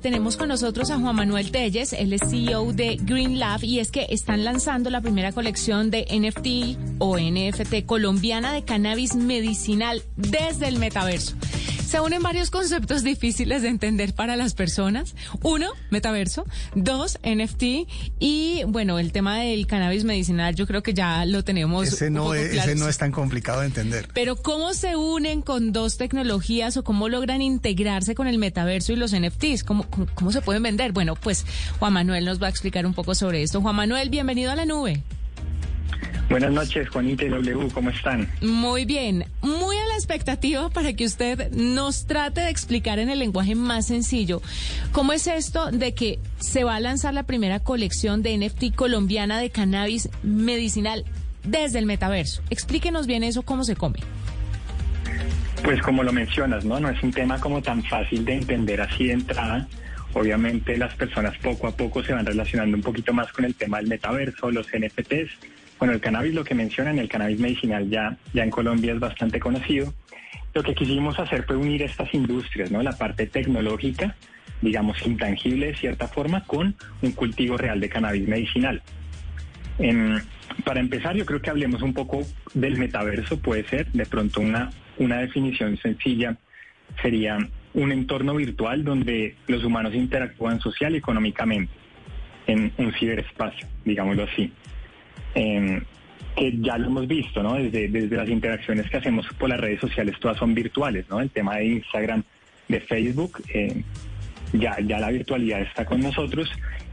Tenemos con nosotros a Juan Manuel Telles. Él es CEO de Green Lab y es que están lanzando la primera colección de NFT o NFT colombiana de cannabis medicinal desde el metaverso. Se unen varios conceptos difíciles de entender para las personas. Uno, metaverso. Dos, NFT. Y bueno, el tema del cannabis medicinal yo creo que ya lo tenemos. Ese no, es, ese no es tan complicado de entender. Pero ¿cómo se unen con dos tecnologías o cómo logran integrarse con el metaverso y los NFTs? ¿Cómo, cómo, cómo se pueden vender? Bueno, pues Juan Manuel nos va a explicar un poco sobre esto. Juan Manuel, bienvenido a la nube. Buenas noches, Juanita y W, ¿cómo están? Muy bien, muy expectativa para que usted nos trate de explicar en el lenguaje más sencillo cómo es esto de que se va a lanzar la primera colección de NFT colombiana de cannabis medicinal desde el metaverso. Explíquenos bien eso, cómo se come. Pues como lo mencionas, ¿no? No es un tema como tan fácil de entender así de entrada. Obviamente las personas poco a poco se van relacionando un poquito más con el tema del metaverso, los NFTs bueno, el cannabis, lo que mencionan, el cannabis medicinal ya, ya en Colombia es bastante conocido. Lo que quisimos hacer fue unir estas industrias, ¿no? La parte tecnológica, digamos, intangible de cierta forma, con un cultivo real de cannabis medicinal. para empezar, yo creo que hablemos un poco del metaverso, puede ser, de pronto una, una definición sencilla sería un entorno virtual donde los humanos interactúan social y económicamente en un ciberespacio, digámoslo así. Em, que ya lo hemos visto, ¿no? Desde, desde las interacciones que hacemos por las redes sociales, todas son virtuales, ¿no? El tema de Instagram, de Facebook, em, ya, ya la virtualidad está con nosotros.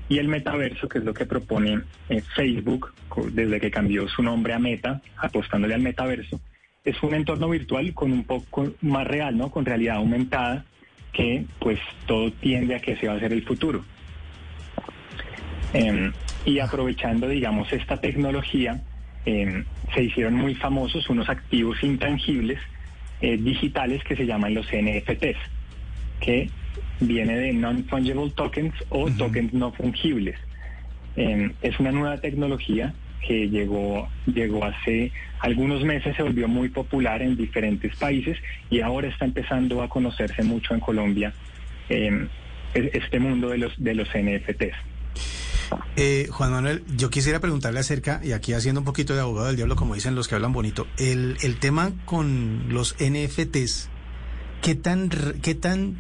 Y el metaverso, que es lo que propone eh, Facebook, desde que cambió su nombre a Meta, apostándole al metaverso, es un entorno virtual con un poco más real, ¿no? Con realidad aumentada, que pues todo tiende a que se va a hacer el futuro. Em, y aprovechando, digamos, esta tecnología, em, se hicieron muy famosos unos activos intangibles eh, digitales que se llaman los NFTs, que viene de Non-Fungible Tokens o tokens no fungibles. Em, es una nueva tecnología que llegó, llegó hace algunos meses, se volvió muy popular en diferentes países y ahora está empezando a conocerse mucho en Colombia este mundo de los, de los NFTs. Eh, Juan Manuel, yo quisiera preguntarle acerca, y aquí haciendo un poquito de abogado del diablo, como dicen los que hablan bonito, el, el tema con los NFTs, ¿qué tan, ¿qué tan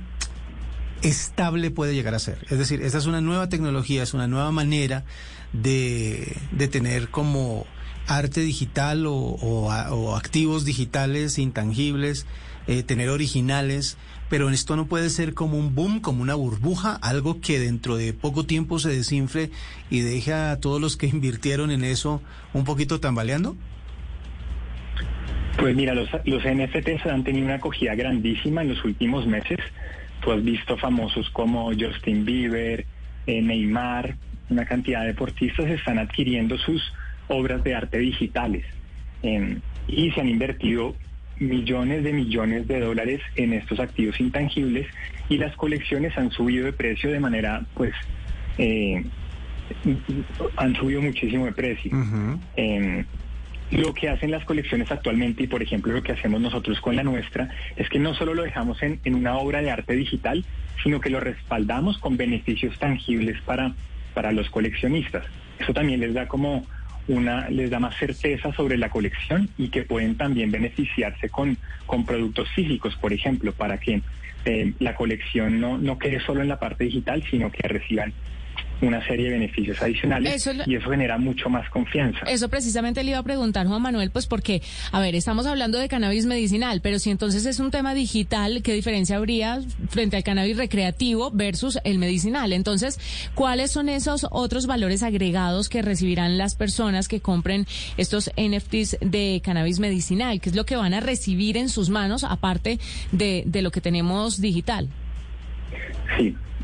estable puede llegar a ser? Es decir, esta es una nueva tecnología, es una nueva manera de, de tener como arte digital o, o, activos digitales intangibles, eh, tener originales pero esto no puede ser como un boom, como una burbuja, algo que dentro de poco tiempo se desinfle y deje a todos los que invirtieron en eso un poquito tambaleando? Pues mira, los, los NFTs han tenido una acogida grandísima en los últimos meses. Tú has visto famosos como Justin Bieber, eh, Neymar, una cantidad de deportistas están adquiriendo sus obras de arte digitales y se han invertido millones de millones de dólares en estos activos intangibles y las colecciones han subido de precio de manera, pues, eh, han subido muchísimo de precio. Em, lo que hacen las colecciones actualmente y, por ejemplo, lo que hacemos nosotros con la nuestra es que no solo lo dejamos en, en una obra de arte digital, sino que lo respaldamos con beneficios tangibles para, para los coleccionistas. Eso también les da como una les da más certeza sobre la colección y que pueden también beneficiarse con, con productos físicos, por ejemplo, para que eh, la colección no, no quede solo en la parte digital, sino que reciban una serie de beneficios adicionales y eso genera mucho más confianza. Eso precisamente le iba a preguntar Juan Manuel, pues porque, a ver, estamos hablando de cannabis medicinal, pero si entonces es un tema digital, ¿qué diferencia habría frente al cannabis recreativo versus el medicinal? Entonces, ¿cuáles son esos otros valores agregados que recibirán las personas que compren estos NFTs de cannabis medicinal? ¿Qué es lo que van a recibir en sus manos aparte de, de lo que tenemos digital? Sí,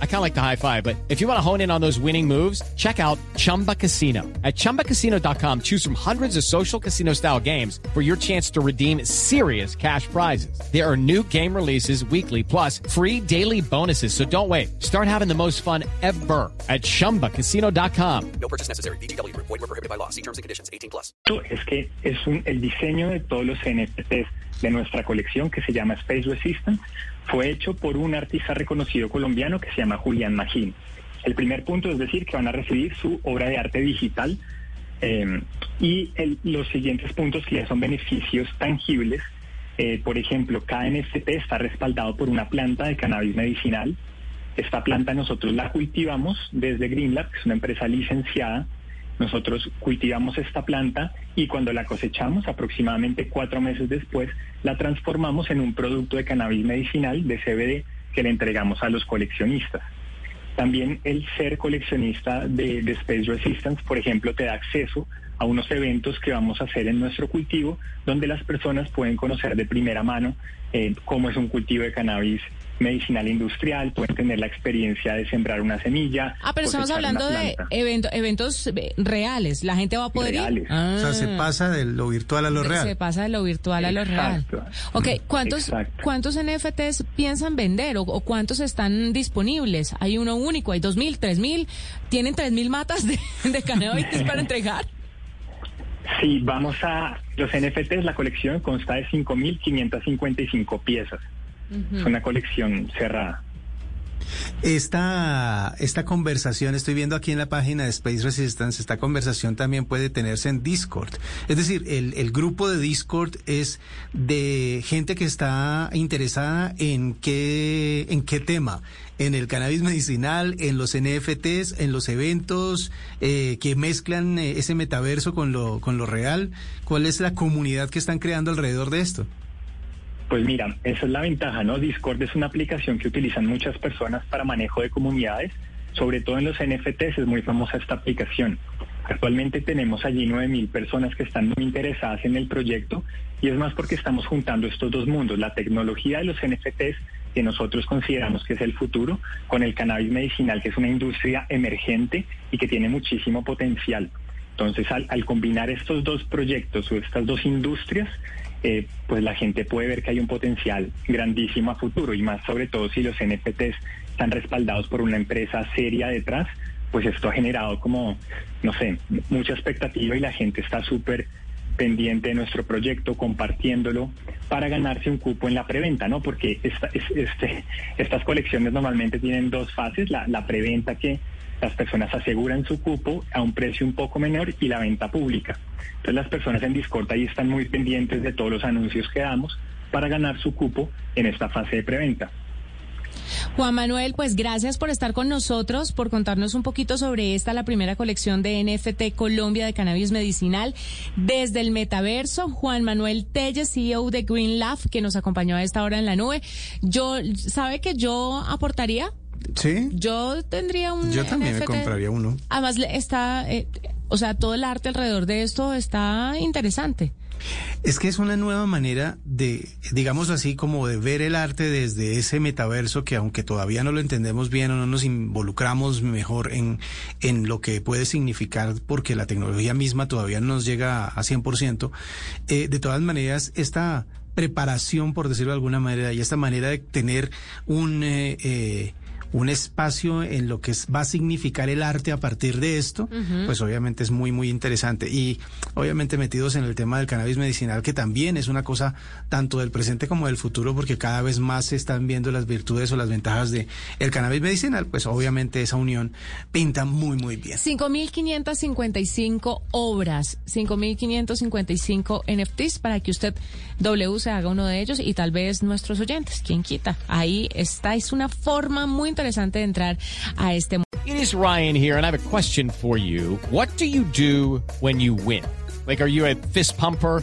I kind of like the high five, but if you want to hone in on those winning moves, check out Chumba Casino. At ChumbaCasino.com, choose from hundreds of social casino style games for your chance to redeem serious cash prizes. There are new game releases weekly, plus free daily bonuses. So don't wait. Start having the most fun ever at ChumbaCasino.com. No purchase necessary. BGW. Void were prohibited by law. See terms and conditions. 18 plus. Es que es un, el diseño de todos los NFTs de nuestra colección que se llama Space Resistance fue hecho por un artista reconocido colombiano que se llama Julián Magín. El primer punto es decir que van a recibir su obra de arte digital eh, y los siguientes puntos que ya son beneficios tangibles. Eh, por ejemplo, cada NFT está respaldado por una planta de cannabis medicinal. Esta planta nosotros la cultivamos desde GreenLab, que es una empresa licenciada nosotros cultivamos esta planta y cuando la cosechamos, aproximadamente cuatro meses después, la transformamos en un producto de cannabis medicinal de CBD que le entregamos a los coleccionistas. También el ser coleccionista de, Space Resistance, por ejemplo, te da acceso a unos eventos que vamos a hacer en nuestro cultivo, donde las personas pueden conocer de primera mano eh, cómo es un cultivo de cannabis medicinal industrial, pueden tener la experiencia de sembrar una semilla. Ah, pero estamos hablando de eventos eh, reales, la gente va a poder ir. O sea, se ah. pasa de lo virtual a lo real. Se pasa de lo virtual a lo real. Ok, ¿cuántos, ¿cuántos NFTs piensan vender o, cuántos están disponibles? ¿Hay uno único? ¿Hay dos mil, tres mil? ¿Tienen tres mil matas de, de cannabis para entregar? Sí, vamos a... Los NFTs, la colección consta de 5.555 piezas. Es una colección cerrada. Esta, esta conversación, estoy viendo aquí en la página de Space Resistance, esta conversación también puede tenerse en Discord. Es decir, el, el grupo de Discord es de gente que está interesada en qué, en qué tema, en el cannabis medicinal, en los NFTs, en los eventos eh, que mezclan eh, ese metaverso con lo, con lo real. ¿Cuál es la comunidad que están creando alrededor de esto? Pues mira, esa es la ventaja, ¿no? Discord es una aplicación que utilizan muchas personas para manejo de comunidades, sobre todo en los NFTs es muy famosa esta aplicación. Actualmente tenemos allí 9.000 personas que están muy interesadas en el proyecto y es más porque estamos juntando estos dos mundos, la tecnología de los NFTs que nosotros consideramos que es el futuro, con el cannabis medicinal, que es una industria emergente y que tiene muchísimo potencial. Entonces, al, al combinar estos dos proyectos o estas dos industrias, eh, pues la gente puede ver que hay un potencial grandísimo a futuro y más sobre todo si los NFTs están respaldados por una empresa seria detrás, pues esto ha generado como, no sé, mucha expectativa y la gente está súper pendiente de nuestro proyecto, compartiéndolo para ganarse un cupo en la preventa, ¿no? Porque esta, este, estas colecciones normalmente tienen dos fases, la, la preventa que las personas aseguran su cupo a un precio un poco menor y la venta pública. Entonces las personas en Discord ahí están muy pendientes de todos los anuncios que damos para ganar su cupo en esta fase de preventa. Juan Manuel, pues gracias por estar con nosotros, por contarnos un poquito sobre esta, la primera colección de NFT Colombia de cannabis medicinal desde el metaverso. Juan Manuel Telles, CEO de Green que nos acompañó a esta hora en la nube. Yo, ¿sabe que yo aportaría? Sí. Yo tendría un. Yo también me compraría uno. Además, está. Eh, o sea, todo el arte alrededor de esto está interesante. Es que es una nueva manera de, digamos así, como de ver el arte desde ese metaverso que aunque todavía no lo entendemos bien o no nos involucramos mejor en, en lo que puede significar porque la tecnología misma todavía no nos llega a 100%, eh, de todas maneras, esta preparación, por decirlo de alguna manera, y esta manera de tener un... Eh, eh un espacio en lo que va a significar el arte a partir de esto, pues obviamente es muy, muy interesante. Y obviamente metidos en el tema del cannabis medicinal, que también es una cosa tanto del presente como del futuro, porque cada vez más se están viendo las virtudes o las ventajas de el cannabis medicinal, pues obviamente esa unión pinta muy, muy bien. 5.555 obras, 5.555 NFTs para que usted W se haga uno de ellos y tal vez nuestros oyentes, quien quita. Ahí está, es una forma muy interesante de entrar a este It is Ryan here and I have a question for you. What do you do when you win? Like, are you a fist pumper?